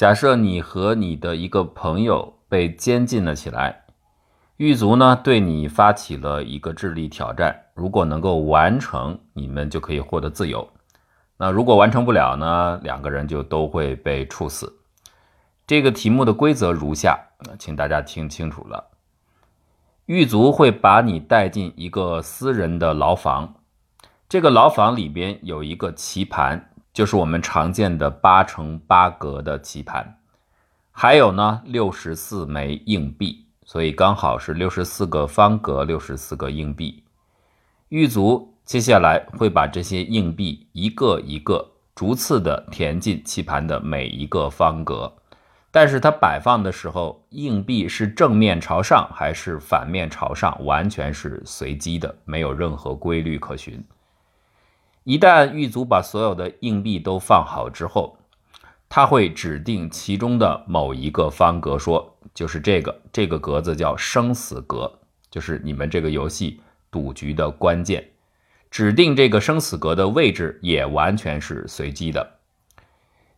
假设你和你的一个朋友被监禁了起来，狱卒呢对你发起了一个智力挑战，如果能够完成，你们就可以获得自由。那如果完成不了呢，两个人就都会被处死。这个题目的规则如下，请大家听清楚了。狱卒会把你带进一个私人的牢房，这个牢房里边有一个棋盘。就是我们常见的八乘八格的棋盘，还有呢六十四枚硬币，所以刚好是六十四个方格，六十四个硬币。狱卒接下来会把这些硬币一个一个逐次的填进棋盘的每一个方格，但是它摆放的时候，硬币是正面朝上还是反面朝上，完全是随机的，没有任何规律可循。一旦狱卒把所有的硬币都放好之后，他会指定其中的某一个方格，说就是这个，这个格子叫生死格，就是你们这个游戏赌局的关键。指定这个生死格的位置也完全是随机的。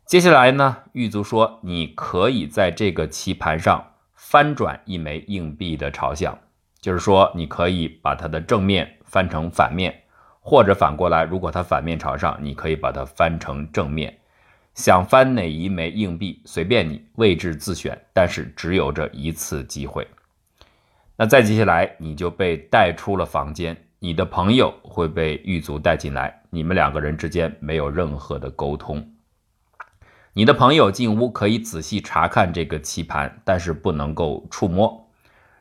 接下来呢，狱卒说你可以在这个棋盘上翻转一枚硬币的朝向，就是说你可以把它的正面翻成反面。或者反过来，如果它反面朝上，你可以把它翻成正面。想翻哪一枚硬币，随便你，位置自选，但是只有这一次机会。那再接下来，你就被带出了房间，你的朋友会被狱卒带进来，你们两个人之间没有任何的沟通。你的朋友进屋可以仔细查看这个棋盘，但是不能够触摸。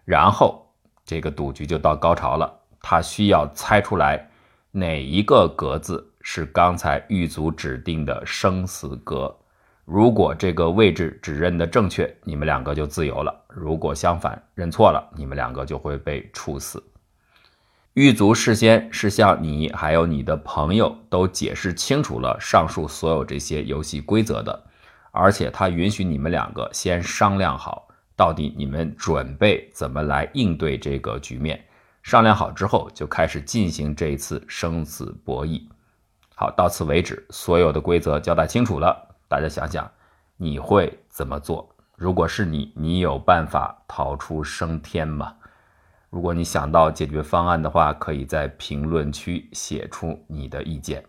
然后这个赌局就到高潮了，他需要猜出来。哪一个格子是刚才狱卒指定的生死格？如果这个位置指认的正确，你们两个就自由了；如果相反认错了，你们两个就会被处死。狱卒事先是向你还有你的朋友都解释清楚了上述所有这些游戏规则的，而且他允许你们两个先商量好，到底你们准备怎么来应对这个局面。商量好之后，就开始进行这一次生死博弈。好，到此为止，所有的规则交代清楚了。大家想想，你会怎么做？如果是你，你有办法逃出升天吗？如果你想到解决方案的话，可以在评论区写出你的意见。